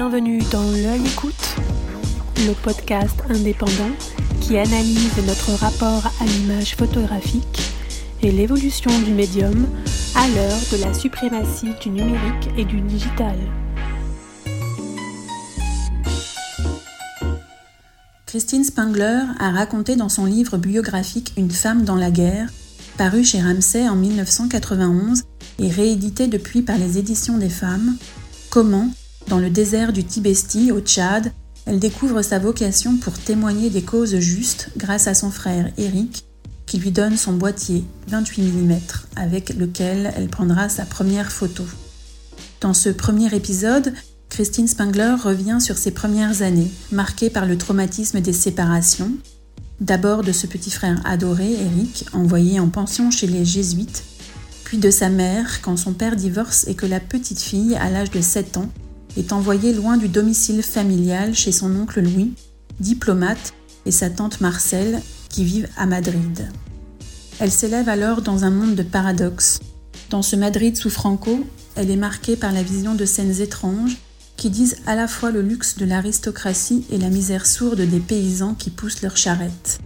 Bienvenue dans L'œil écoute, le podcast indépendant qui analyse notre rapport à l'image photographique et l'évolution du médium à l'heure de la suprématie du numérique et du digital. Christine Spengler a raconté dans son livre biographique Une femme dans la guerre, paru chez Ramsay en 1991 et réédité depuis par les éditions des femmes, comment, dans le désert du Tibesti au Tchad, elle découvre sa vocation pour témoigner des causes justes grâce à son frère Eric, qui lui donne son boîtier 28 mm avec lequel elle prendra sa première photo. Dans ce premier épisode, Christine Spengler revient sur ses premières années, marquées par le traumatisme des séparations, d'abord de ce petit frère adoré, Eric, envoyé en pension chez les jésuites, puis de sa mère quand son père divorce et que la petite fille, à l'âge de 7 ans, est envoyée loin du domicile familial chez son oncle Louis, diplomate, et sa tante Marcelle, qui vivent à Madrid. Elle s'élève alors dans un monde de paradoxes. Dans ce Madrid sous Franco, elle est marquée par la vision de scènes étranges qui disent à la fois le luxe de l'aristocratie et la misère sourde des paysans qui poussent leurs charrettes.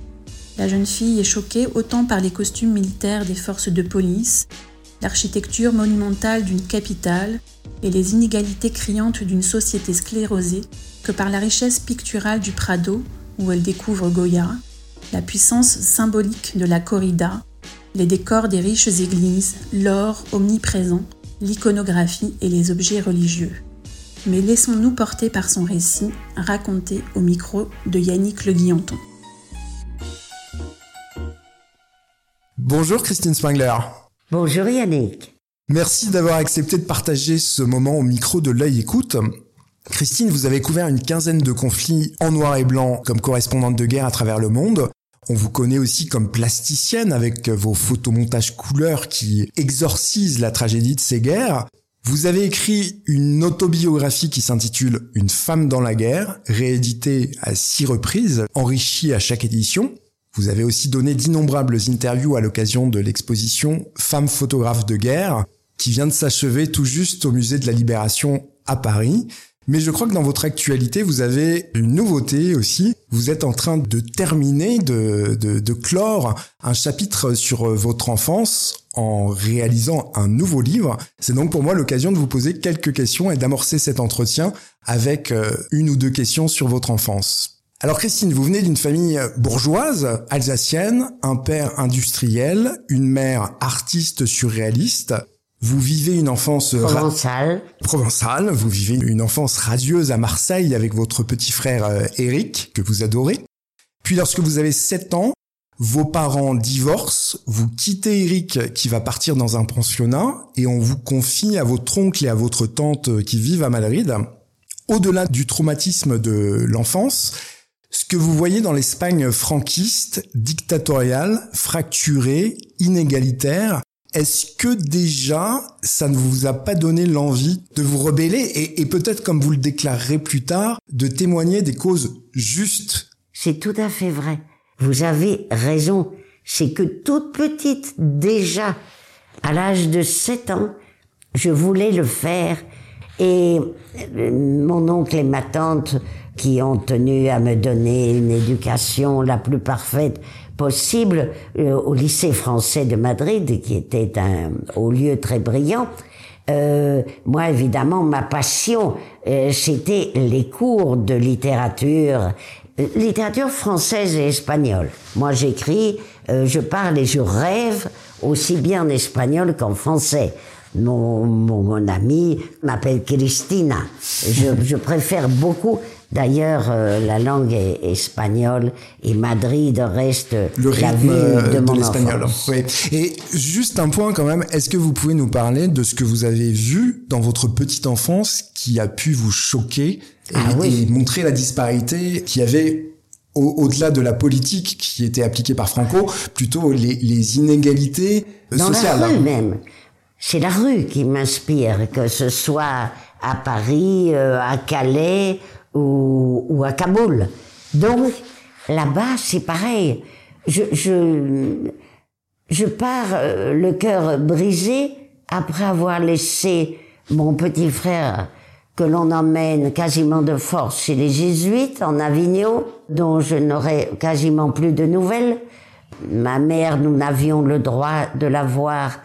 La jeune fille est choquée autant par les costumes militaires des forces de police, l'architecture monumentale d'une capitale et les inégalités criantes d'une société sclérosée que par la richesse picturale du Prado, où elle découvre Goya, la puissance symbolique de la corrida, les décors des riches églises, l'or omniprésent, l'iconographie et les objets religieux. Mais laissons-nous porter par son récit, raconté au micro de Yannick Le Guillanton. Bonjour Christine Spangler. Bonjour Yannick. Merci d'avoir accepté de partager ce moment au micro de l'œil écoute. Christine, vous avez couvert une quinzaine de conflits en noir et blanc comme correspondante de guerre à travers le monde. On vous connaît aussi comme plasticienne avec vos photomontages couleurs qui exorcisent la tragédie de ces guerres. Vous avez écrit une autobiographie qui s'intitule Une femme dans la guerre, rééditée à six reprises, enrichie à chaque édition. Vous avez aussi donné d'innombrables interviews à l'occasion de l'exposition Femmes photographes de guerre, qui vient de s'achever tout juste au musée de la Libération à Paris. Mais je crois que dans votre actualité, vous avez une nouveauté aussi. Vous êtes en train de terminer, de, de, de clore un chapitre sur votre enfance en réalisant un nouveau livre. C'est donc pour moi l'occasion de vous poser quelques questions et d'amorcer cet entretien avec euh, une ou deux questions sur votre enfance. Alors Christine, vous venez d'une famille bourgeoise, alsacienne, un père industriel, une mère artiste surréaliste. Vous vivez une enfance provençale. provençale. Vous vivez une enfance radieuse à Marseille avec votre petit frère Eric, que vous adorez. Puis lorsque vous avez 7 ans, vos parents divorcent, vous quittez Eric qui va partir dans un pensionnat et on vous confie à votre oncle et à votre tante qui vivent à Madrid. Au-delà du traumatisme de l'enfance, ce que vous voyez dans l'Espagne franquiste, dictatoriale, fracturée, inégalitaire, est-ce que déjà ça ne vous a pas donné l'envie de vous rebeller et, peut-être, comme vous le déclarerez plus tard, de témoigner des causes justes? C'est tout à fait vrai. Vous avez raison. C'est que toute petite, déjà, à l'âge de 7 ans, je voulais le faire. Et mon oncle et ma tante qui ont tenu à me donner une éducation la plus parfaite possible euh, au lycée français de Madrid, qui était un haut lieu très brillant. Euh, moi, évidemment, ma passion, euh, c'était les cours de littérature, euh, littérature française et espagnole. Moi, j'écris, euh, je parle et je rêve aussi bien en espagnol qu'en français. Mon, mon, mon ami m'appelle Cristina. Je, je préfère beaucoup D'ailleurs, euh, la langue est espagnole et Madrid reste le la rythme ville de, mon l'espagnol. enfance. Oui. Et juste un point quand même, est-ce que vous pouvez nous parler de ce que vous avez vu dans votre petite enfance qui a pu vous choquer et, Ah oui. et montrer la disparité qu'il y avait au- au-delà de la politique qui était appliquée par Franco, plutôt les, les inégalités Dans sociales. la rue même. C'est la rue qui m'inspire, que ce soit à Paris, euh, à Calais ou, ou à Kaboul. Donc, là-bas, c'est pareil. Je, je, je pars euh, le cœur brisé après avoir laissé mon petit frère que l'on emmène quasiment de force chez les jésuites en Avignon, dont je n'aurai quasiment plus de nouvelles. Ma mère, nous n'avions le droit de la voir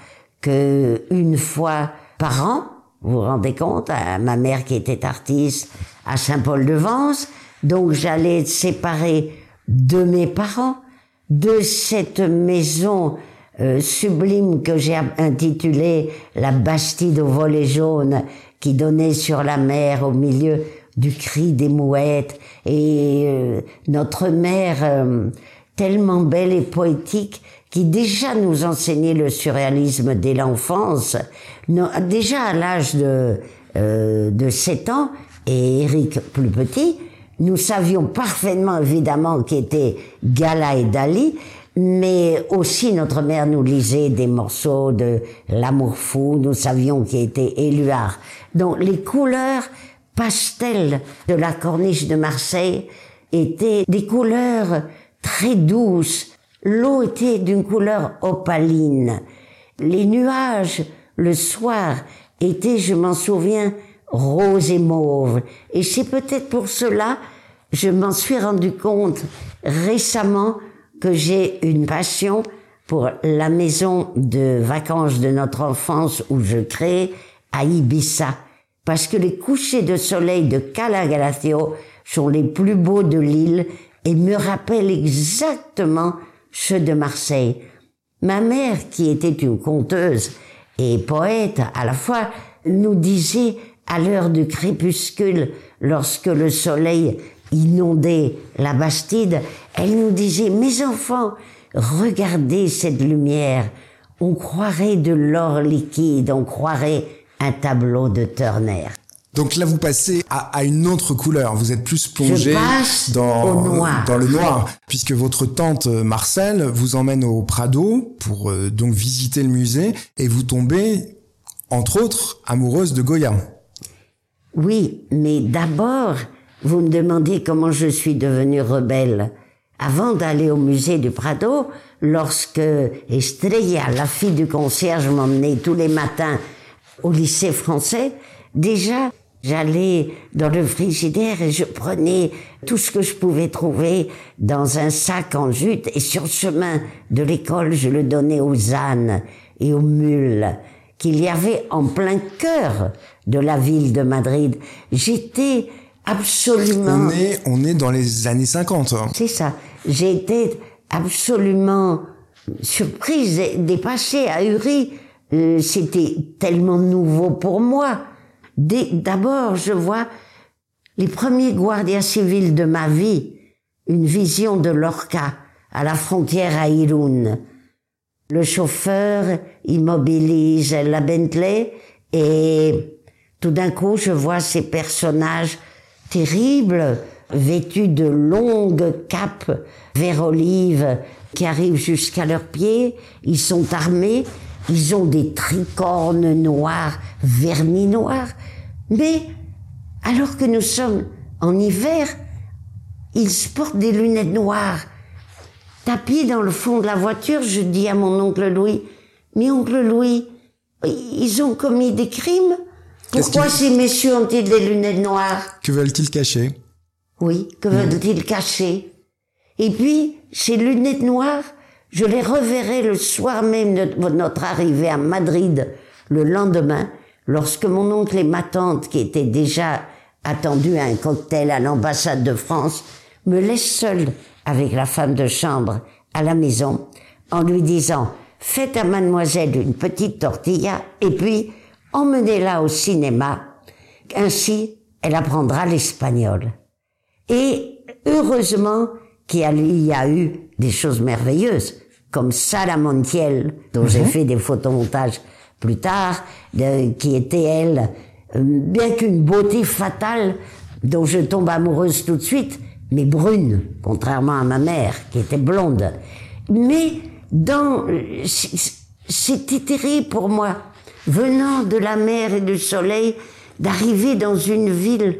que une fois par an. Vous vous rendez compte, ma mère qui était artiste à Saint-Paul-de-Vence. Donc j'allais être séparée de mes parents, de cette maison euh, sublime que j'ai intitulée la Bastide au volet jaune, qui donnait sur la mer au milieu du cri des mouettes et euh, notre mère euh, tellement belle et poétique qui déjà nous enseignait le surréalisme dès l'enfance, déjà à l'âge de, euh, de 7 ans, et Eric plus petit, nous savions parfaitement évidemment qui était Gala et Dali, mais aussi notre mère nous lisait des morceaux de L'amour fou, nous savions qui était Éluard. Donc les couleurs pastel de la corniche de Marseille étaient des couleurs très douces. L'eau était d'une couleur opaline. Les nuages, le soir, étaient, je m'en souviens, rose et mauve. Et c'est peut-être pour cela, je m'en suis rendu compte récemment que j'ai une passion pour la maison de vacances de notre enfance où je crée à Ibiza. Parce que les couchers de soleil de Cala sont les plus beaux de l'île et me rappellent exactement ceux de Marseille. Ma mère, qui était une conteuse et poète à la fois, nous disait à l'heure du crépuscule, lorsque le soleil inondait la Bastide, elle nous disait, mes enfants, regardez cette lumière, on croirait de l'or liquide, on croirait un tableau de Turner. Donc là, vous passez à, une autre couleur. Vous êtes plus plongé dans, dans le noir, puisque votre tante euh, Marcel vous emmène au Prado pour euh, donc visiter le musée et vous tombez, entre autres, amoureuse de Goya. Oui, mais d'abord, vous me demandez comment je suis devenue rebelle. Avant d'aller au musée du Prado, lorsque Estrella, la fille du concierge, m'emmenait tous les matins au lycée français, déjà, j'allais dans le frigidaire et je prenais tout ce que je pouvais trouver dans un sac en jute et sur le chemin de l'école, je le donnais aux ânes et aux mules qu'il y avait en plein cœur de la ville de Madrid. J'étais absolument... On est, on est dans les années 50. Hein. C'est ça. J'étais absolument surprise, dépassée, ahurie euh, c'était tellement nouveau pour moi. D'abord, je vois les premiers gardiens civils de ma vie, une vision de Lorca à la frontière à Irun. Le chauffeur immobilise la Bentley et tout d'un coup, je vois ces personnages terribles, vêtus de longues capes vert olive qui arrivent jusqu'à leurs pieds. Ils sont armés ils ont des tricornes noirs, vernis noirs. Mais, alors que nous sommes en hiver, ils portent des lunettes noires. Tapis dans le fond de la voiture, je dis à mon oncle Louis, mais oncle Louis, ils ont commis des crimes? Pourquoi ces messieurs ont-ils des lunettes noires? Que veulent-ils cacher? Oui, que veulent-ils cacher? Et puis, ces lunettes noires, je les reverrai le soir même de notre arrivée à Madrid, le lendemain, lorsque mon oncle et ma tante, qui étaient déjà attendus à un cocktail à l'ambassade de France, me laissent seule avec la femme de chambre à la maison, en lui disant Faites à mademoiselle une petite tortilla et puis emmenez-la au cinéma. Ainsi, elle apprendra l'espagnol. Et heureusement, qu'il y a eu des choses merveilleuses, comme Sara Montiel, dont j'ai mhm. fait des photomontages plus tard, qui était elle, bien qu'une beauté fatale, dont je tombe amoureuse tout de suite, mais brune, contrairement à ma mère, qui était blonde. Mais dans, c'était terrible pour moi, venant de la mer et du soleil, d'arriver dans une ville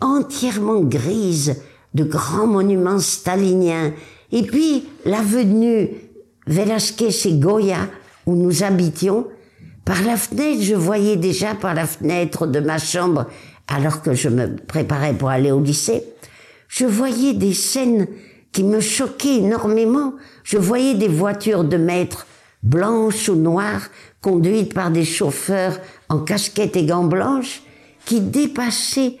entièrement grise, de grands monuments staliniens. Et puis, l'avenue Velasquez et Goya, où nous habitions, Par la fenêtre, je voyais déjà par la fenêtre de ma chambre, alors que je me préparais pour aller au lycée, je voyais des scènes qui me choquaient énormément. Je voyais des voitures de maître, blanches ou noires, conduites par des chauffeurs en casquette et gants blanches, qui dépassaient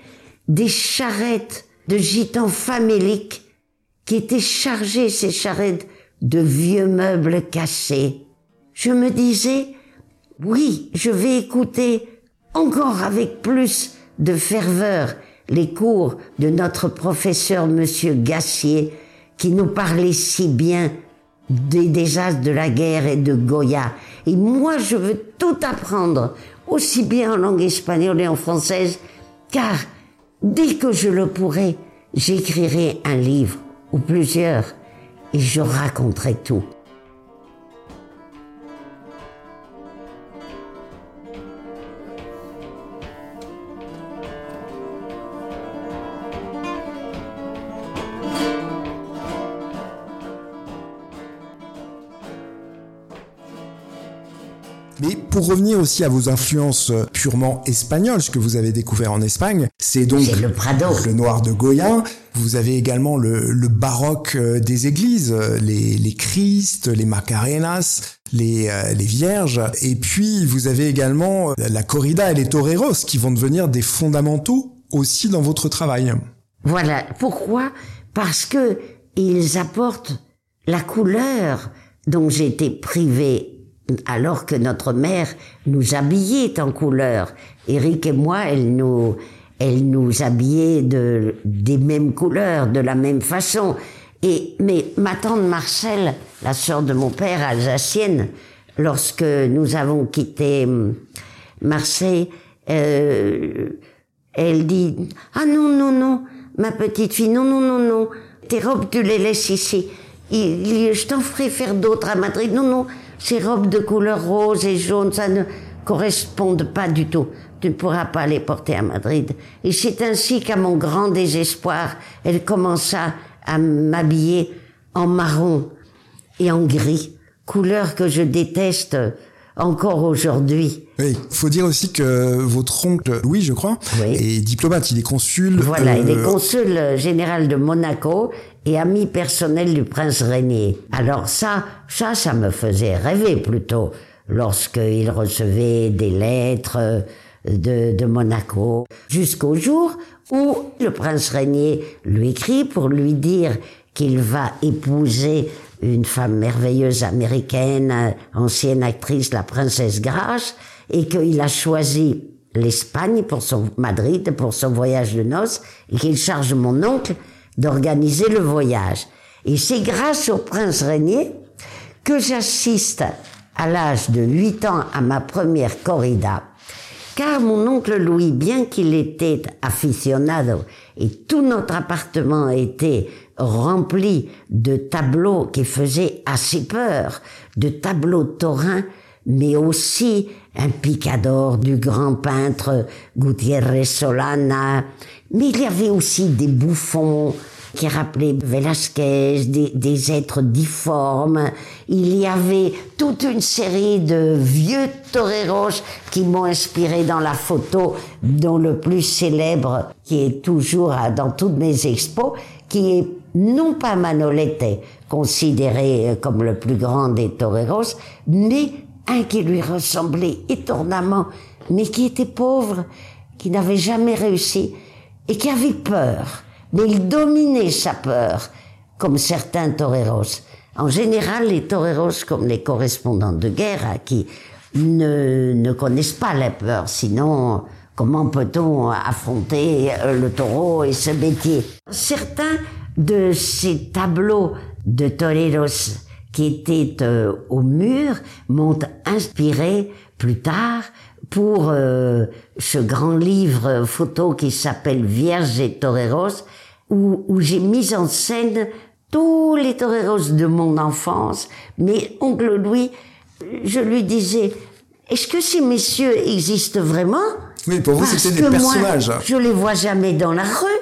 des charrettes de gitans faméliques qui étaient chargées, ces charrettes, de vieux meubles cassés. Je me disais, oui, je vais écouter encore avec plus de ferveur les cours de notre professeur monsieur Gassier qui nous parlait si bien des désastres de la guerre et de Goya. Et moi, je veux tout apprendre, aussi bien en langue espagnole et en française, car dès que je le pourrai, j'écrirai un livre ou plusieurs et je raconterai tout. Pour revenir aussi à vos influences purement espagnoles, ce que vous avez découvert en Espagne, c'est donc le Prado. le noir de Goya. Vous avez également le, le baroque euh, des églises, euh, les, les Christ, les Macarenas, les, euh, les Vierges. Et puis vous avez également euh, la corrida et les toreros qui vont devenir des fondamentaux aussi dans votre travail. Voilà. Pourquoi? Parce que ils apportent la couleur dont j'étais privée alors que notre mère nous habillait en couleur. Eric et moi, elle nous, elle nous habillait de, des mêmes couleurs, de la même façon. Et, mais ma tante Marcel, la sœur de mon père alsacienne, lorsque nous avons quitté hum, Marseille, euh, elle dit ah non non non ma petite fille non non non non tes robes tu les laisses ici il- je t'en ferai faire d'autres à Madrid non non ces robes de couleur rose et jaune ça ne correspondent pas du tout tu ne pourras pas les porter à Madrid et c'est ainsi qu'à mon grand désespoir elle commença à m'habiller en marron et en gris couleur que je déteste encore aujourd'hui Oui, faut dire aussi que votre oncle Louis, je crois, Oui. est diplomate, il est consul. Voilà, il est euh, consul général de Monaco et ami personnel du prince Régnier. Alors ça, ça, ça me faisait rêver plutôt lorsqu'il recevait des lettres euh, de, de Monaco, jusqu'au jour où le prince Régnier lui écrit pour lui dire qu'il va épouser une femme merveilleuse américaine, ancienne actrice, la princesse Grace, et qu'il a choisi l'Espagne pour son Madrid pour son voyage de noces et qu'il charge mon oncle d'organiser le voyage. Et c'est grâce au prince Régnier que j'assiste à l'âge de 8 ans à ma première corrida. Car mon oncle Louis, bien qu'il était aficionado et tout notre appartement était rempli de tableaux qui faisaient assez peur, de tableaux taurins, mais aussi un picador du grand peintre Gutiérrez Solana. Mais il y avait aussi des bouffons qui rappelaient Velasquez, des, des êtres difformes. Il y avait toute une série de vieux toreros qui m'ont inspiré dans la photo, dont le plus célèbre, qui est toujours dans toutes mes expos, qui est non pas Manolete, considéré euh, comme le plus grand des toreros, mais un qui lui ressemblait étonnamment, mais qui était pauvre, qui n'avait jamais réussi et qui avait peur. Mais il dominait sa peur, comme certains toreros. En général, les toreros, comme les correspondants de guerre, qui ne, ne connaissent pas la peur, sinon comment peut-on affronter euh, le taureau et ce métier? Certains de ces tableaux de toreros qui étaient euh, au mur m'ont inspiré plus tard pour euh, ce grand livre photo qui s'appelle Vierges et toreros où, où j'ai mis en scène tous les toreros de mon enfance. Mais oncle Louis, je lui disais, est-ce que ces messieurs existent vraiment? Oui, pour vous, c'était des que moi, personnages. je les vois jamais dans la rue.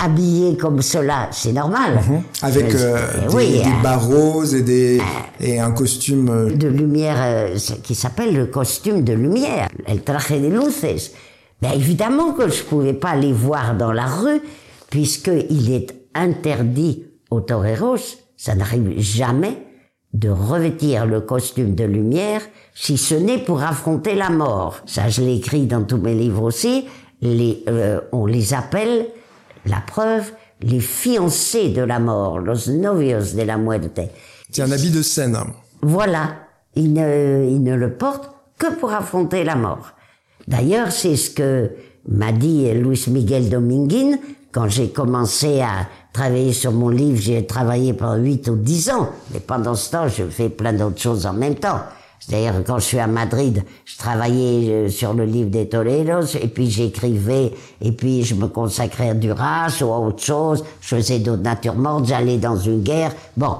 Habillée comme cela, c'est normal. Mhm. Avec Euh, euh, des, oui, des euh, bas roses et, des, et un costume... euh, de lumière euh, qui s'appelle le costume de lumière, el traje de luces. Ben évidemment que je pouvais pas les voir dans la rue puisque il est interdit aux toreros, ça n'arrive jamais de revêtir le costume de lumière si ce n'est pour affronter la mort. Ça je l'ai écrit dans tous mes livres aussi. Les, euh, on les appelle la preuve les fiancés de la mort, los novios de la muerte. C'est un habit de scène. Voilà, il ne, il ne le porte que pour affronter la mort. D'ailleurs, c'est ce que m'a dit Luis Miguel Dominguin quand j'ai commencé à travailler sur mon livre. J'ai travaillé pendant 8 ou 10 ans, mais pendant ce temps, je fais plein d'autres choses en même temps. C'est-à-dire, quand je suis à Madrid, je travaillais euh, sur le livre des Toledos, et puis j'écrivais, et puis je me consacrais à Duras ou à autre chose, je faisais d'autres natures mortes, j'allais dans une guerre. Bon.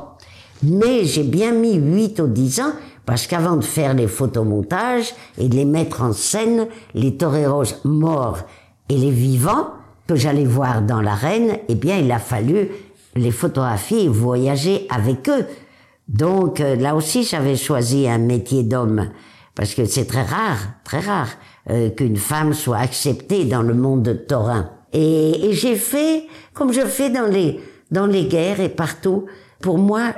Mais j'ai bien mis 8 ou 10 ans, parce qu'avant de faire les photomontages et de les mettre en scène, les toreros morts et les vivants, que j'allais voir dans l'arène, eh bien, il a fallu les photographier et voyager avec eux. Donc, euh, là aussi, j'avais choisi un métier d'homme, parce que c'est très rare, très rare, euh, qu'une femme soit acceptée dans le monde de taurin. Et, et j'ai fait, comme je fais dans les, dans les guerres et partout, pour moi,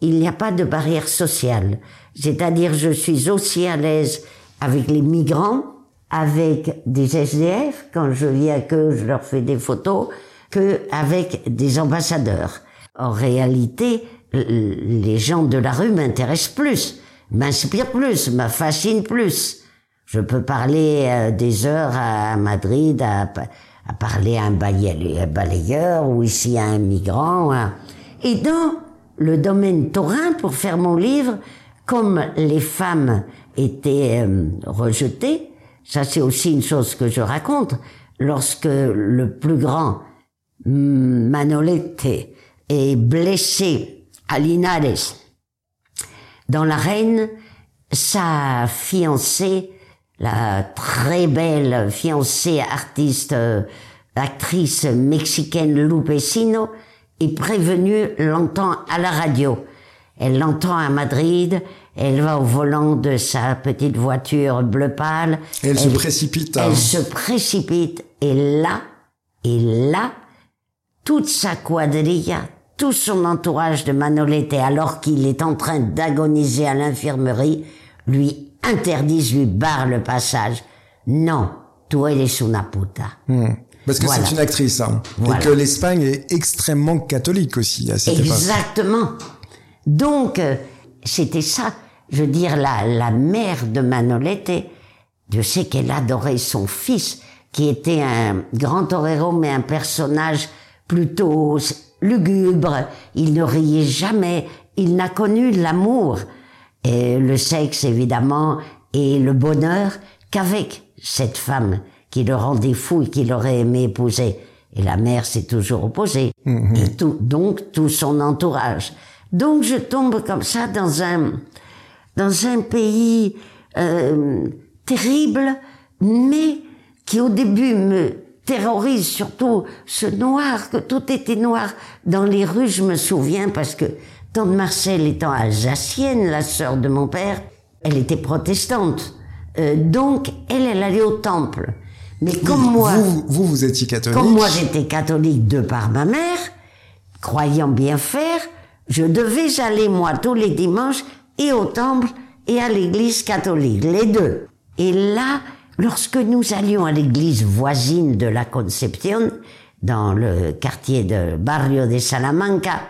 il n'y a pas de barrière sociale. C'est-à-dire, je suis aussi à l'aise avec les migrants, avec des SDF, quand je viens que je leur fais des photos, que avec des ambassadeurs. En réalité, les gens de la rue m'intéressent plus, m'inspirent plus, me fascinent plus. Je peux parler euh, des heures à Madrid, à, pa- à parler à un balayeur, ou ici à un migrant. hein. Et dans le domaine taurin, pour faire mon livre, comme les femmes étaient euh, rejetées, ça c'est aussi une chose que je raconte, lorsque le plus grand Manolete est blessé à Linares, dans l'arène, sa fiancée, la très belle fiancée artiste, actrice mexicaine Lupecino, est prévenue, l'entend à la radio. Elle l'entend à Madrid, elle va au volant de sa petite voiture bleu pâle. Elle se précipite, hein. Elle se précipite, et là, et là, toute sa quadrilla, tout son entourage de Manolete, alors qu'il est en train d'agoniser à l'infirmerie, lui interdisent, lui barrent le passage. Non, tu eres una puta. Hmm. Parce que Voilà. c'est une actrice. hein. Voilà. Et que l'Espagne est extrêmement catholique aussi à cette époque. Exactement. Donc, euh, c'était ça. Je veux dire, la, la mère de Manolete, je sais qu'elle adorait son fils, qui était un grand torero, mais un personnage plutôt lugubre. Il ne riait jamais. Il n'a connu l'amour et le sexe, évidemment, et le bonheur qu'avec cette femme qui le rendait fou et qu'il aurait aimé épouser. Et la mère s'est toujours opposée. Et tout, donc, tout son entourage. Donc, je tombe comme ça dans un, dans un pays euh, terrible, mais qui au début me terrorise, surtout ce noir, que tout était noir dans les rues, je me souviens, parce que tante Marcel étant alsacienne, la sœur de mon père, elle était protestante. Euh, donc, elle, elle allait au temple. Mais comme moi... Vous, vous, vous étiez catholique. Comme moi j'étais catholique de par ma mère, croyant bien faire, je devais aller moi tous les dimanches et au temple et à l'église catholique, les deux. Et là, lorsque nous allions à l'église voisine de la Concepción, dans le quartier de Barrio de Salamanca,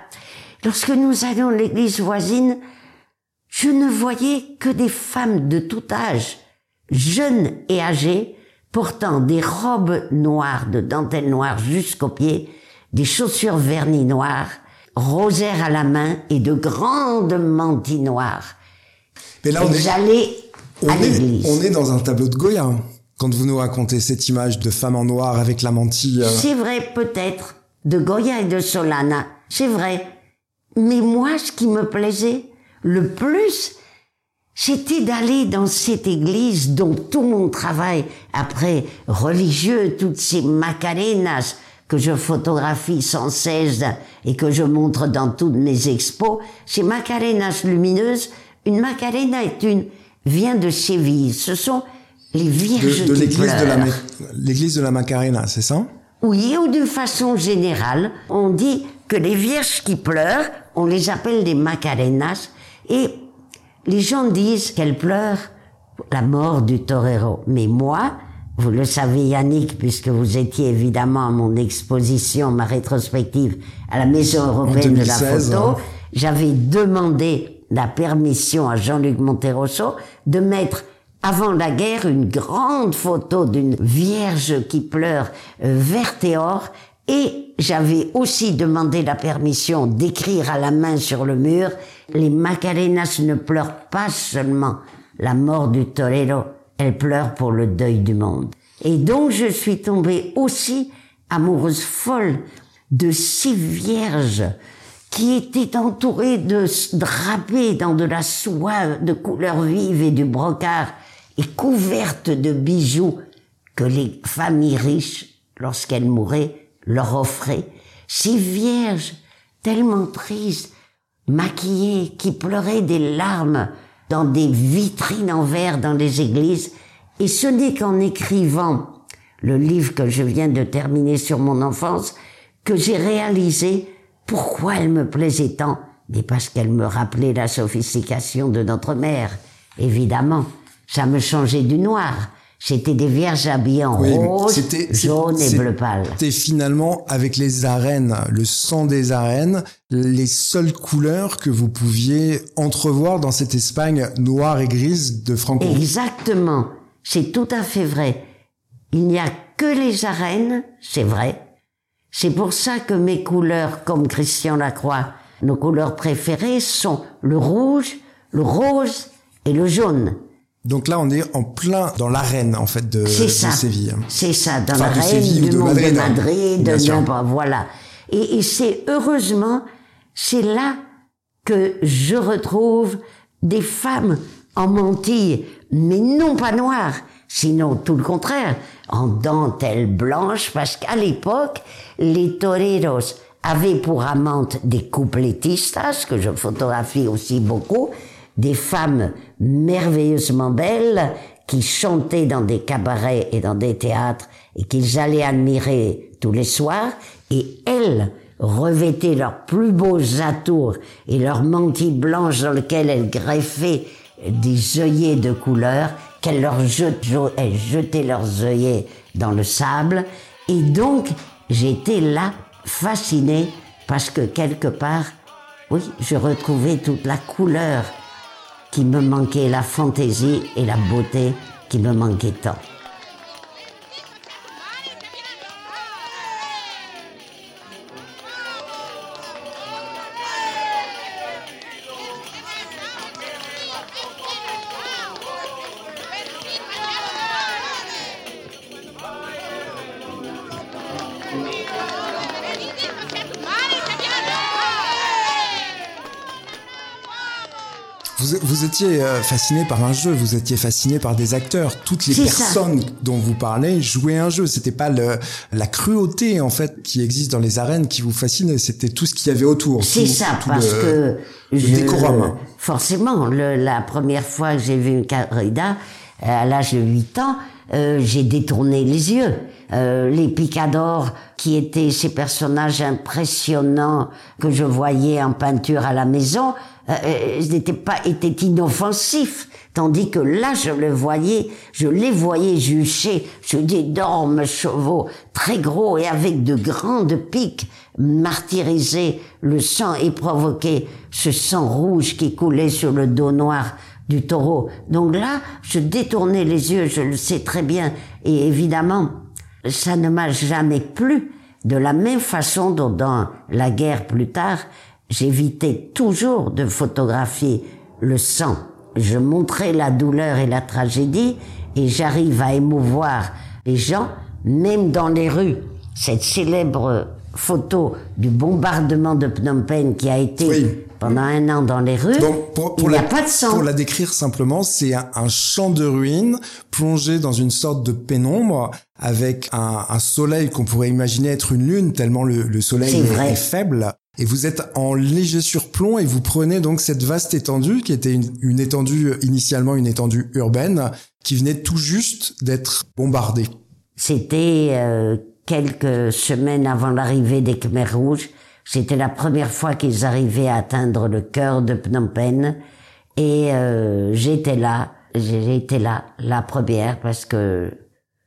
lorsque nous allions à l'église voisine, je ne voyais que des femmes de tout âge, jeunes et âgées, portant des robes noires de dentelle noire jusqu'aux pieds, des chaussures vernis noires, rosaires à la main et de grandes mantilles noires. Mais là, on est, j'allais on, à est, on est dans un tableau de Goya. Quand vous nous racontez cette image de femme en noir avec la mantille. euh, C'est vrai, peut-être, de Goya et de Solana, c'est vrai. Mais moi, ce qui me plaisait le plus, c'était d'aller dans cette église dont tout mon travail, après religieux, toutes ces macarenas que je photographie sans cesse et que je montre dans toutes mes expos, c'est Macarenas lumineuses. Une Macarena est une, vient de Séville. Ce sont les vierges de, qui l'église de la l'église de la Macarena, c'est ça? Oui, ou d'une façon générale, on dit que les vierges qui pleurent, on les appelle des Macarenas, et les gens disent qu'elles pleurent la mort du torero. Mais moi, vous le savez Yannick, puisque vous étiez évidemment à mon exposition, ma rétrospective à la Maison européenne de la 2016, photo, hein. j'avais demandé la permission à Jean-Luc Monterosso de mettre avant la guerre une grande photo d'une vierge qui pleure euh, verte et or et j'avais aussi demandé la permission d'écrire à la main sur le mur les Macarenas ne pleurent pas seulement la mort du torero, elles pleurent pour le deuil du monde. Et donc je suis tombée aussi amoureuse folle de ces vierges qui étaient entourées de s- drapées dans de la soie de couleur vive et du brocart et couvertes de bijoux que les familles riches, lorsqu'elles mouraient, leur offraient. Ces vierges tellement tristes, maquillées, qui pleuraient des larmes dans des vitrines en verre dans les églises. Et ce n'est qu'en écrivant le livre que je viens de terminer sur mon enfance que j'ai réalisé pourquoi elle me plaisait tant, mais parce qu'elle me rappelait la sophistication de notre mère. Évidemment, ça me changeait du noir. C'était des vierges habillées en Oui, rose, jaune et bleu pâle. C'était finalement avec les arènes, le sang des arènes, les seules couleurs que vous pouviez entrevoir dans cette Espagne noire et grise de Franco. Exactement. C'est tout à fait vrai. Il n'y a que les arènes, c'est vrai. C'est pour ça que mes couleurs, comme Christian Lacroix, nos couleurs préférées sont le rouge, le rose et le jaune. Donc là, on est en plein dans l'arène en fait de. Séville. C'est ça, dans Enfin, la de reine Séville ou du de monde Madrid, de hein. Madrid, Bien de voilà. Et, et c'est heureusement, c'est là que je retrouve des femmes en mantille, mais non pas noires, sinon tout le contraire, en dentelle blanche, parce qu'à l'époque, les toreros avaient pour amantes des coupletistas, que je photographie aussi beaucoup, des femmes merveilleusement belles qui chantaient dans des cabarets et dans des théâtres et qu'ils allaient admirer tous les soirs. Et elles revêtaient leurs plus beaux atours et leurs mantilles blanches dans lesquelles elles greffaient des œillets de couleur qu'elles leur jet- jo- elles jetaient leurs œillets dans le sable et donc j'étais là fascinée parce que quelque part oui je retrouvais toute la couleur qui me manquait, la fantaisie et la beauté qui me manquaient tant. Vous, vous étiez euh, fasciné par un jeu, vous étiez fasciné par des acteurs. Toutes les ça. personnes dont vous parlez jouaient un jeu. C'était pas le, la cruauté en fait qui existe dans les arènes qui vous fascinait. C'était tout ce qu'il y avait autour. C'est ça, tout parce le- que le je, décorum. forcément, le- la première fois que j'ai vu une corrida, euh, à l'âge de 8 ans, euh, j'ai détourné les yeux. Euh, les picadors, qui étaient ces personnages impressionnants que je voyais en peinture à la maison, euh, euh, n'étaient pas, étaient inoffensifs. Tandis que là, je le voyais, je les voyais jucher sur d'énormes chevaux, très gros et avec de grandes piques, martyriser le sang et provoquer ce sang rouge qui coulait sur le dos noir du taureau. Donc là, je détournais les yeux, je le sais très bien. Et évidemment, ça ne m'a jamais plu. De la même façon dont dans la guerre plus tard, j'évitais toujours de photographier le sang. Je montrais la douleur et la tragédie et j'arrive à émouvoir les gens, même dans les rues. Cette célèbre photo du bombardement de Phnom Penh qui a été Oui. pendant un an dans les rues. Donc, pour, pour il n'y la, a pas de sang. Pour la décrire simplement, c'est un, un champ de ruines plongé dans une sorte de pénombre avec un, un soleil qu'on pourrait imaginer être une lune tellement le, le soleil est, faible. Et vous êtes en léger surplomb et vous prenez donc cette vaste étendue qui était une, une étendue initialement une étendue urbaine qui venait tout juste d'être bombardée. C'était euh, quelques semaines avant l'arrivée des Khmers rouges. C'était la première fois qu'ils arrivaient à atteindre le cœur de Phnom Penh. Et euh, j'étais là, été là, la première, parce que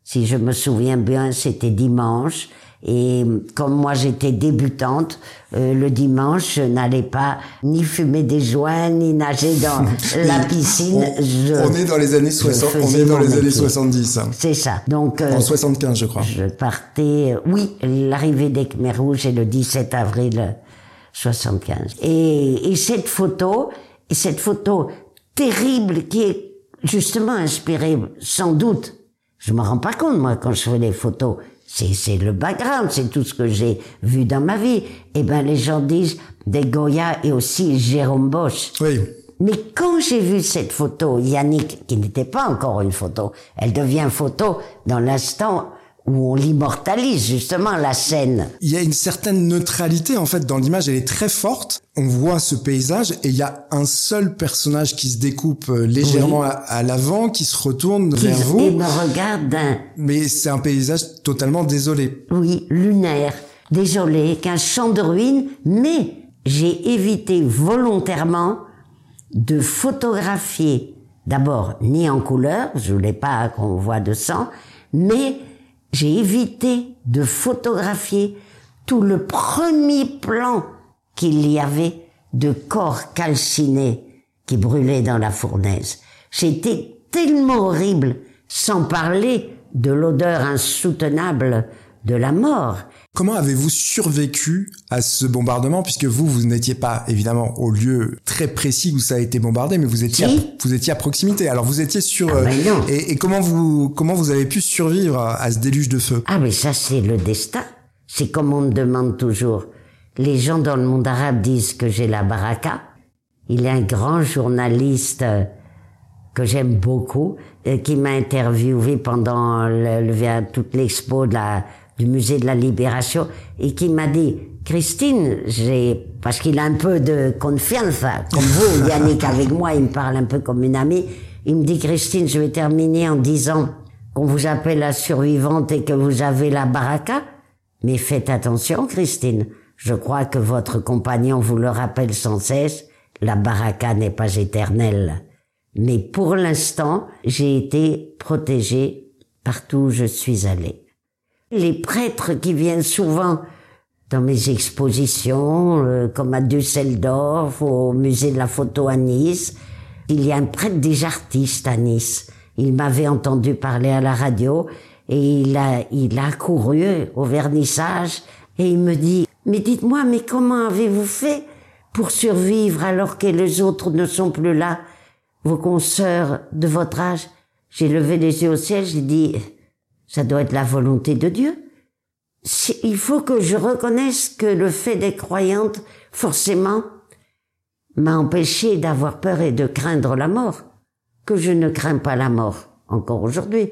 si je me souviens bien, c'était dimanche. Et comme moi j'étais débutante, euh, le dimanche, je n'allais pas ni fumer des joints, ni nager dans la piscine. On, Je- on est dans les années 60, on est dans les années métier. 70. hein. C'est ça. Donc, euh, En 75, je crois. je partais, euh, oui, l'arrivée des Khmers rouges est le 17 avril euh, 75. Et, et cette photo, et cette photo terrible qui est justement inspirée, sans doute, je me rends pas compte, moi, quand je fais les photos, c'est, c'est le background, c'est tout ce que j'ai vu dans ma vie. Eh ben, les gens disent des Goya et aussi Jérôme Bosch. Oui. Mais quand j'ai vu cette photo, Yannick, qui n'était pas encore une photo, elle devient photo dans l'instant où on l'immortalise justement la scène. Il y a une certaine neutralité en fait dans l'image, elle est très forte. On voit ce paysage et il y a un seul personnage qui se découpe euh, légèrement à, à l'avant, qui se retourne Qui vers et vous, me regarde d'un, mais c'est un paysage totalement désolé. oui, lunaire. Désolé, qu'un champ de ruines, mais j'ai évité volontairement de photographier, d'abord, ni en couleur, je voulais pas qu'on voit de sang, mais j'ai évité de photographier tout le premier plan qu'il y avait de corps calcinés qui brûlaient dans la fournaise. C'était tellement horrible, sans parler de l'odeur insoutenable de la mort. Comment avez-vous survécu à ce bombardement puisque vous vous n'étiez pas évidemment au lieu très précis où ça a été bombardé mais vous étiez Si. à, vous étiez à proximité. Alors vous étiez sur Ah, ben et, et comment vous comment vous avez pu survivre à, à ce déluge de feu? Ah mais ça c'est le destin. C'est comme on me demande toujours. Les gens dans le monde arabe disent que j'ai la baraka. Il y a un grand journaliste euh, que j'aime beaucoup euh, qui m'a interviewé pendant le, le- toute l'expo de la, du musée de la Libération et qui m'a dit Christine, j'ai parce qu'il a un peu de confiance comme vous Yannick avec moi, il me parle un peu comme une amie. Il me dit Christine, je vais terminer en disant qu'on vous appelle la survivante et que vous avez la baraka. Mais faites attention, Christine. Je crois que votre compagnon vous le rappelle sans cesse. La baraka n'est pas éternelle. Mais pour l'instant, j'ai été protégée partout où je suis allée. Les prêtres qui viennent souvent dans mes expositions, euh, comme à Düsseldorf, au musée de la photo à Nice, il y a un prêtre des artistes à Nice. Il m'avait entendu parler à la radio et il a, il a couru au vernissage et il me dit, mais dites-moi, mais comment avez-vous fait pour survivre alors que les autres ne sont plus là, vos consoeurs de votre âge? J'ai levé les yeux au ciel, j'ai dit, ça doit être la volonté de Dieu. Il faut que je reconnaisse que le fait d'être croyante, forcément, m'a empêché d'avoir peur et de craindre la mort. Que je ne crains pas la mort, encore aujourd'hui.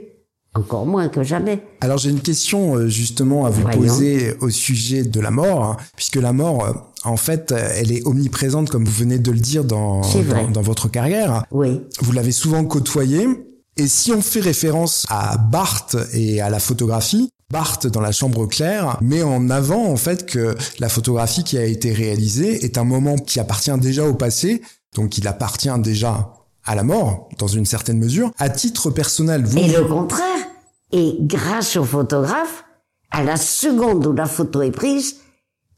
Encore moins que jamais. Alors j'ai une question euh, justement à vous Voyons. poser au sujet de la mort, hein, puisque la mort, euh, en fait, euh, elle est omniprésente comme vous venez de le dire dans, dans, dans votre carrière. Oui. Vous l'avez souvent côtoyé. Et si on fait référence à Barthes et à la photographie, Barthes dans la chambre claire met en avant en fait que la photographie qui a été réalisée est un moment qui appartient déjà au passé, donc il appartient déjà à la mort dans une certaine mesure. À titre personnel, vous Et le contraire. Et grâce au photographe, à la seconde où la photo est prise,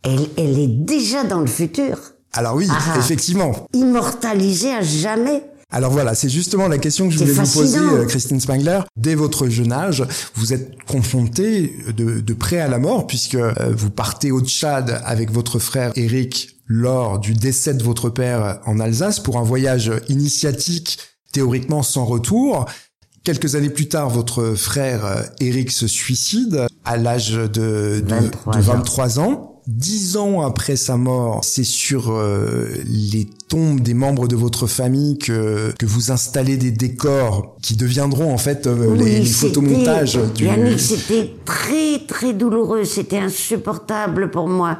elle, elle est déjà dans le futur. Alors oui, Ah. effectivement. Immortalisée à jamais. Alors voilà, c'est justement la question que je voulais vous poser, euh, Christine Spangler. Dès votre jeune âge, vous êtes confrontée de, de près à la mort, puisque euh, vous partez au Tchad avec votre frère Eric lors du décès de votre père en Alsace pour un voyage initiatique théoriquement sans retour. Quelques années plus tard, votre frère euh, Eric se suicide à l'âge de, de, 23 de 23 ans. Dix ans après sa mort, c'est sur euh, les tombes des membres de votre famille que, que vous installez des décors qui deviendront en fait euh, les, les photomontages du... Yannick, c'était très très douloureux, c'était insupportable pour moi.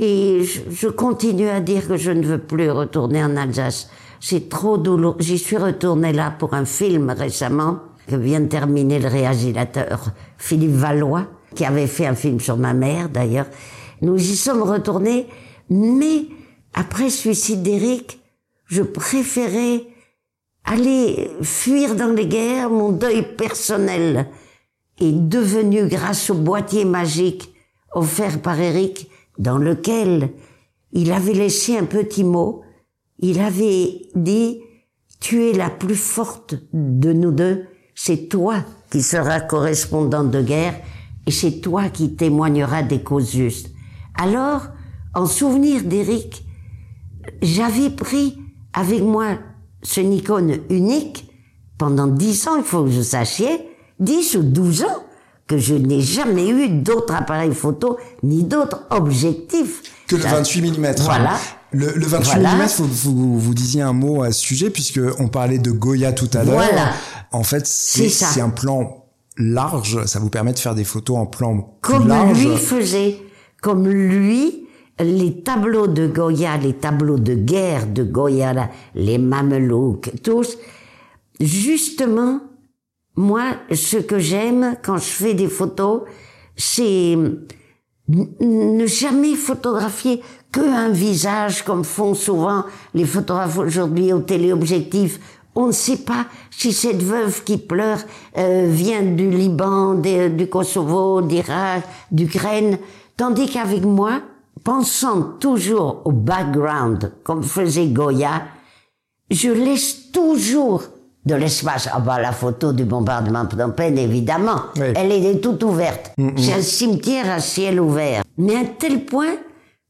Et je, je, continue à dire que je ne veux plus retourner en Alsace. C'est trop douloureux. J'y suis retournée là pour un film récemment que vient de terminer le réalisateur Philippe Valois, qui avait fait un film sur ma mère d'ailleurs. Nous y sommes retournés, mais après le suicide d'Éric, je préférais aller fuir dans les guerres, mon deuil personnel est devenu grâce au boîtier magique offert par Éric, dans lequel il avait laissé un petit mot. Il avait dit, tu es la plus forte de nous deux, c'est toi qui seras correspondante de guerre et c'est toi qui témoigneras des causes justes. Alors, en souvenir d'Éric, j'avais pris avec moi ce Nikon unique pendant dix ans, il faut que je sachiez, dix ou douze ans, que je n'ai jamais eu d'autres appareils photo ni d'autres objectifs. Que le 28 mm. Voilà. Le, le 28 mm, vous, vous, disiez un mot à ce sujet puisque on parlait de Goya tout à l'heure. Voilà. En fait, c'est un plan large, ça vous permet de faire des photos en plan comme large. lui faisait, comme lui, les tableaux de Goya, les tableaux de guerre de Goya, les mamelouks, tous, justement, moi, ce que j'aime quand je fais des photos, c'est ne jamais photographier que un visage comme font souvent les photographes aujourd'hui au téléobjectif. On ne sait pas si cette veuve qui pleure euh, vient du Liban, du Kosovo, d'Irak, d'Ukraine, tandis qu'avec moi, pensant toujours au background, comme faisait Goya, je laisse toujours de l'espace. Ah bah la photo du bombardement de Penh, évidemment, elle est toute ouverte. Mm, mm. C'est un cimetière à ciel ouvert. Mais à tel point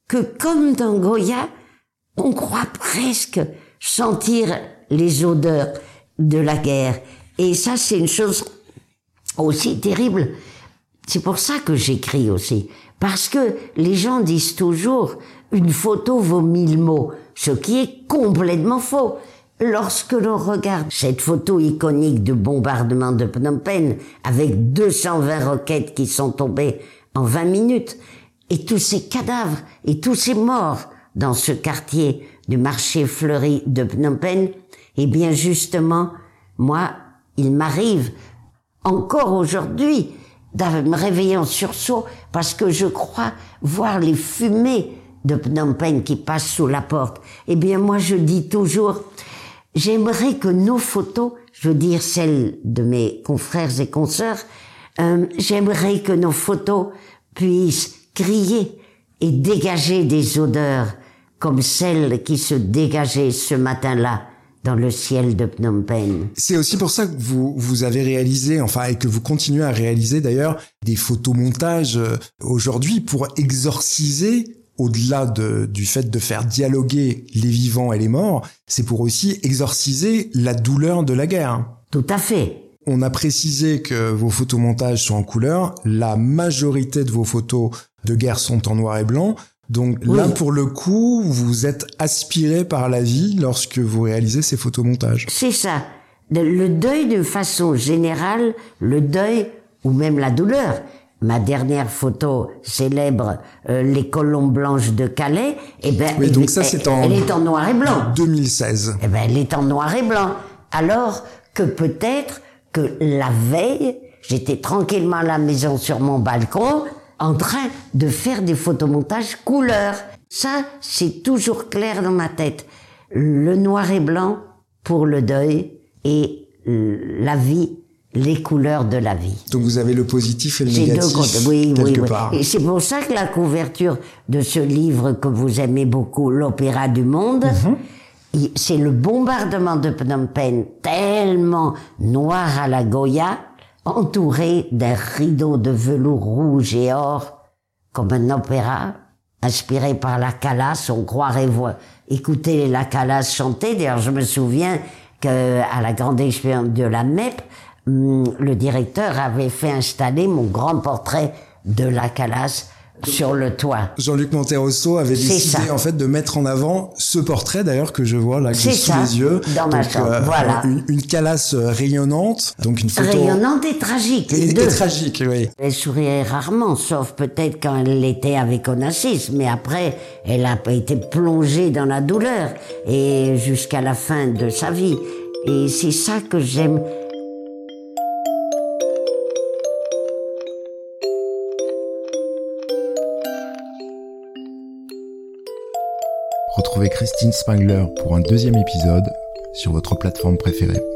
que, comme dans Goya, on croit presque sentir les odeurs de la guerre. Et ça, c'est une chose aussi terrible. C'est pour ça que j'écris aussi. Parce que les gens disent toujours, une photo vaut mille mots, ce qui est complètement faux. Lorsque l'on regarde cette photo iconique de bombardement de Phnom Penh, avec 220 roquettes qui sont tombées en 20 minutes, et tous ces cadavres, et tous ces morts dans ce quartier du marché fleuri de Phnom Penh, eh bien justement, moi, il m'arrive encore aujourd'hui de me réveiller en sursaut parce que je crois voir les fumées de Phnom Penh qui passent sous la porte. Eh bien moi je dis toujours, j'aimerais que nos photos, je veux dire celles de mes confrères et consoeurs, euh, j'aimerais que nos photos puissent crier et dégager des odeurs comme celles qui se dégageaient ce matin-là dans le ciel de Phnom Penh. C'est aussi pour ça que vous, vous avez réalisé, enfin, et que vous continuez à réaliser d'ailleurs, des photomontages euh, aujourd'hui pour exorciser au-delà de, du fait de faire dialoguer les vivants et les morts, c'est pour aussi exorciser la douleur de la guerre. Tout à fait. On a précisé que vos photomontages sont en couleur. La majorité de vos photos de guerre sont en noir et blanc. Donc là, pour le coup, vous êtes aspiré par la vie lorsque vous réalisez ces photomontages. C'est ça. Le deuil de façon générale, le deuil ou même la douleur. Ma dernière photo célèbre, euh, les colombes blanches de Calais, eh ben, oui, donc ça, c'est en, elle est en noir et blanc. 2016. Eh ben, elle est en noir et blanc. Alors que peut-être que la veille, j'étais tranquillement à la maison sur mon balcon, en train de faire des photomontages couleurs. Ça, c'est toujours clair dans ma tête. Le noir et blanc pour le deuil et la vie, les couleurs de la vie. Donc vous avez le positif et le négatif oui, quelque oui, part. Et c'est pour ça que la couverture de ce livre que vous aimez beaucoup, l'Opéra du Monde, mhm. c'est le bombardement de Phnom Penh tellement noir à la Goya entouré d'un rideau de velours rouge et or, comme un opéra, inspiré par la Calas, on croirait voir, écouter la Calas chanter. D'ailleurs, je me souviens que à la grande expérience de la MEP, hum, le directeur avait fait installer mon grand portrait de la Calas sur le toit. Jean-Luc Monterosso avait décidé ça. en fait de mettre en avant ce portrait d'ailleurs que je vois là que sous ça, les yeux. dans ma chambre, voilà. Une, une calasse euh, rayonnante, donc une photo Rayonnante et tragique, les et, tragique, oui. Elle souriait rarement, sauf peut-être quand elle l'était avec Onassis, mais après, elle a été plongée dans la douleur, et jusqu'à la fin de sa vie. Et c'est ça que j'aime. Retrouvez Christine Spangler pour un deuxième épisode sur votre plateforme préférée.